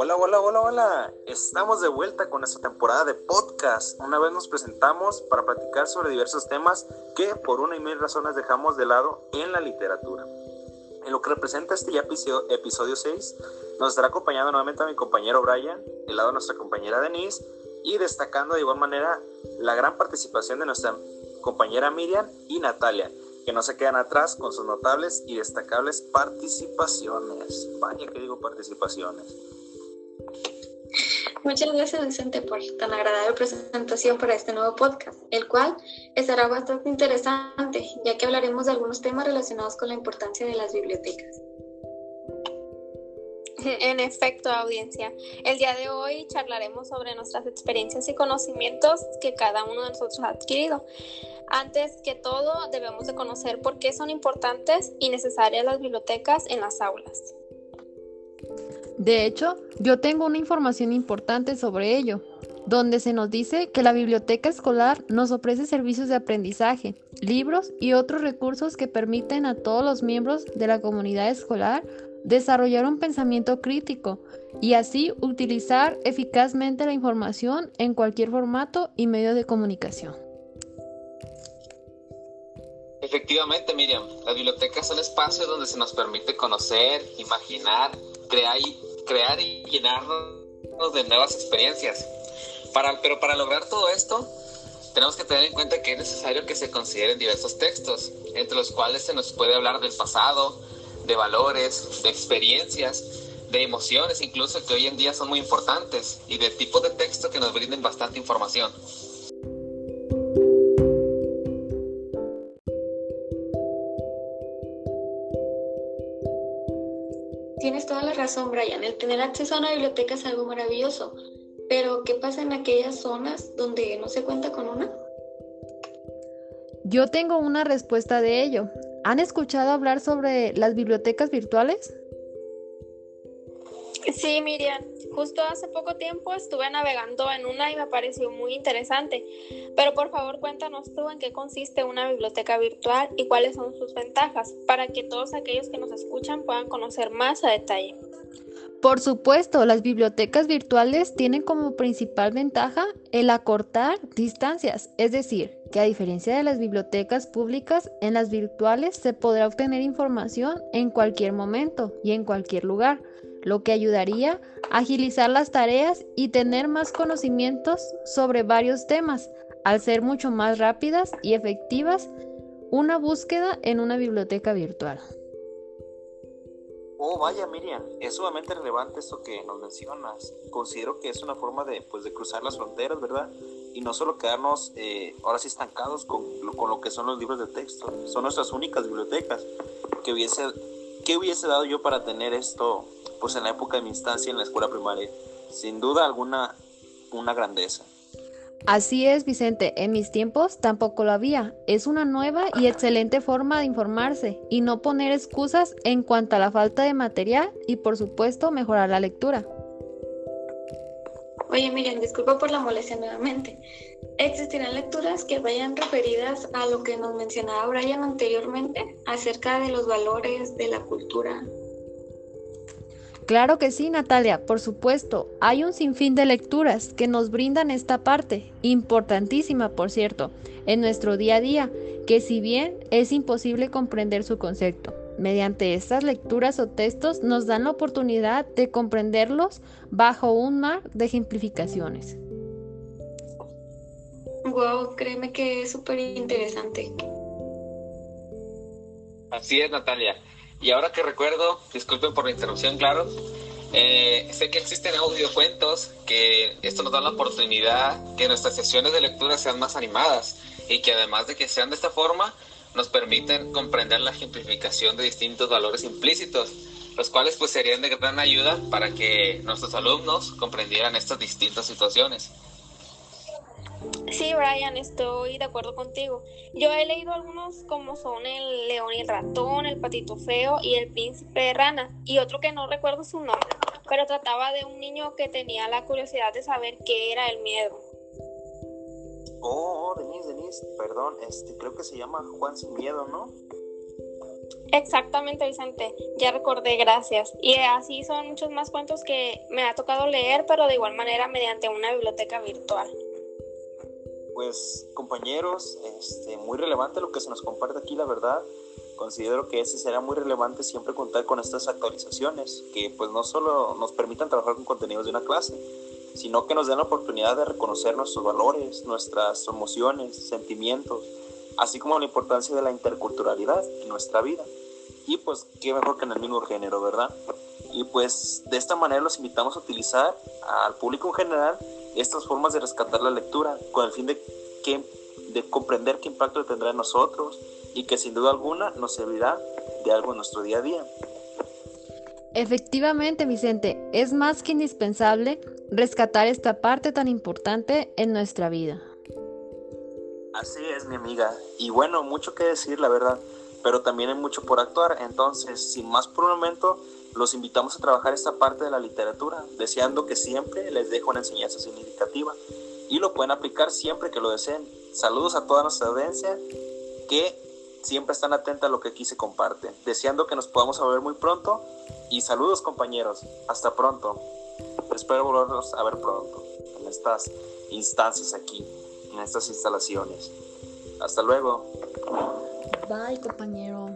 Hola, hola, hola, hola. Estamos de vuelta con nuestra temporada de podcast. Una vez nos presentamos para platicar sobre diversos temas que por una y mil razones dejamos de lado en la literatura. En lo que representa este ya episodio, 6, nos estará acompañando nuevamente a mi compañero Brian, el lado de nuestra compañera Denise y destacando de igual manera la gran participación de nuestra compañera Miriam y Natalia, que no se quedan atrás con sus notables y destacables participaciones. Vaya que digo participaciones. Muchas gracias Vicente por tan agradable presentación para este nuevo podcast, el cual estará bastante interesante, ya que hablaremos de algunos temas relacionados con la importancia de las bibliotecas. En efecto, audiencia, el día de hoy charlaremos sobre nuestras experiencias y conocimientos que cada uno de nosotros ha adquirido. Antes que todo, debemos de conocer por qué son importantes y necesarias las bibliotecas en las aulas. De hecho, yo tengo una información importante sobre ello, donde se nos dice que la biblioteca escolar nos ofrece servicios de aprendizaje, libros y otros recursos que permiten a todos los miembros de la comunidad escolar desarrollar un pensamiento crítico y así utilizar eficazmente la información en cualquier formato y medio de comunicación. Efectivamente, Miriam, las bibliotecas son espacios donde se nos permite conocer, imaginar, crear y crear y llenarnos de nuevas experiencias. Para, pero para lograr todo esto, tenemos que tener en cuenta que es necesario que se consideren diversos textos, entre los cuales se nos puede hablar del pasado, de valores, de experiencias, de emociones incluso que hoy en día son muy importantes y de tipos de texto que nos brinden bastante información. Tienes toda la razón, Brian. El tener acceso a una biblioteca es algo maravilloso. Pero, ¿qué pasa en aquellas zonas donde no se cuenta con una? Yo tengo una respuesta de ello. ¿Han escuchado hablar sobre las bibliotecas virtuales? Sí, Miriam. Justo hace poco tiempo estuve navegando en una y me pareció muy interesante. Pero por favor cuéntanos tú en qué consiste una biblioteca virtual y cuáles son sus ventajas para que todos aquellos que nos escuchan puedan conocer más a detalle. Por supuesto, las bibliotecas virtuales tienen como principal ventaja el acortar distancias, es decir, que a diferencia de las bibliotecas públicas, en las virtuales se podrá obtener información en cualquier momento y en cualquier lugar lo que ayudaría a agilizar las tareas y tener más conocimientos sobre varios temas, al ser mucho más rápidas y efectivas una búsqueda en una biblioteca virtual. Oh, vaya Miriam, es sumamente relevante esto que nos mencionas. Considero que es una forma de, pues, de cruzar las fronteras, ¿verdad? Y no solo quedarnos eh, ahora sí estancados con, con lo que son los libros de texto. Son nuestras únicas bibliotecas. Que hubiese, ¿Qué hubiese dado yo para tener esto pues en la época de mi instancia en la escuela primaria, sin duda alguna una grandeza. Así es, Vicente, en mis tiempos tampoco lo había. Es una nueva y excelente forma de informarse y no poner excusas en cuanto a la falta de material y por supuesto mejorar la lectura. Oye, Miriam, disculpa por la molestia nuevamente. ¿Existirán lecturas que vayan referidas a lo que nos mencionaba Brian anteriormente acerca de los valores de la cultura Claro que sí, Natalia, por supuesto. Hay un sinfín de lecturas que nos brindan esta parte, importantísima, por cierto, en nuestro día a día, que si bien es imposible comprender su concepto, mediante estas lecturas o textos nos dan la oportunidad de comprenderlos bajo un mar de ejemplificaciones. Wow, créeme que es súper interesante. Así es, Natalia. Y ahora que recuerdo, disculpen por la interrupción, claro, eh, sé que existen audiocuentos que esto nos da la oportunidad que nuestras sesiones de lectura sean más animadas y que además de que sean de esta forma, nos permiten comprender la ejemplificación de distintos valores implícitos, los cuales pues serían de gran ayuda para que nuestros alumnos comprendieran estas distintas situaciones. Sí, Brian, estoy de acuerdo contigo. Yo he leído algunos como son el león y el ratón, el patito feo y el príncipe de rana, y otro que no recuerdo su nombre, pero trataba de un niño que tenía la curiosidad de saber qué era el miedo. Oh, oh Denise, Denise, perdón, este, creo que se llama Juan sin miedo, ¿no? Exactamente, Vicente. Ya recordé, gracias. Y así son muchos más cuentos que me ha tocado leer, pero de igual manera mediante una biblioteca virtual. Pues compañeros, este, muy relevante lo que se nos comparte aquí, la verdad. Considero que ese será muy relevante siempre contar con estas actualizaciones, que pues no solo nos permitan trabajar con contenidos de una clase, sino que nos den la oportunidad de reconocer nuestros valores, nuestras emociones, sentimientos, así como la importancia de la interculturalidad en nuestra vida. Y pues qué mejor que en el mismo género, ¿verdad? Y pues de esta manera los invitamos a utilizar al público en general estas formas de rescatar la lectura con el fin de, que, de comprender qué impacto tendrá en nosotros y que sin duda alguna nos servirá de algo en nuestro día a día. Efectivamente, Vicente, es más que indispensable rescatar esta parte tan importante en nuestra vida. Así es, mi amiga. Y bueno, mucho que decir, la verdad, pero también hay mucho por actuar. Entonces, sin más por un momento, los invitamos a trabajar esta parte de la literatura, deseando que siempre les deje una enseñanza significativa y lo pueden aplicar siempre que lo deseen. Saludos a toda nuestra audiencia que siempre están atentas a lo que aquí se comparte. Deseando que nos podamos ver muy pronto y saludos compañeros. Hasta pronto. Espero volvernos a ver pronto en estas instancias aquí, en estas instalaciones. Hasta luego. Bye compañero.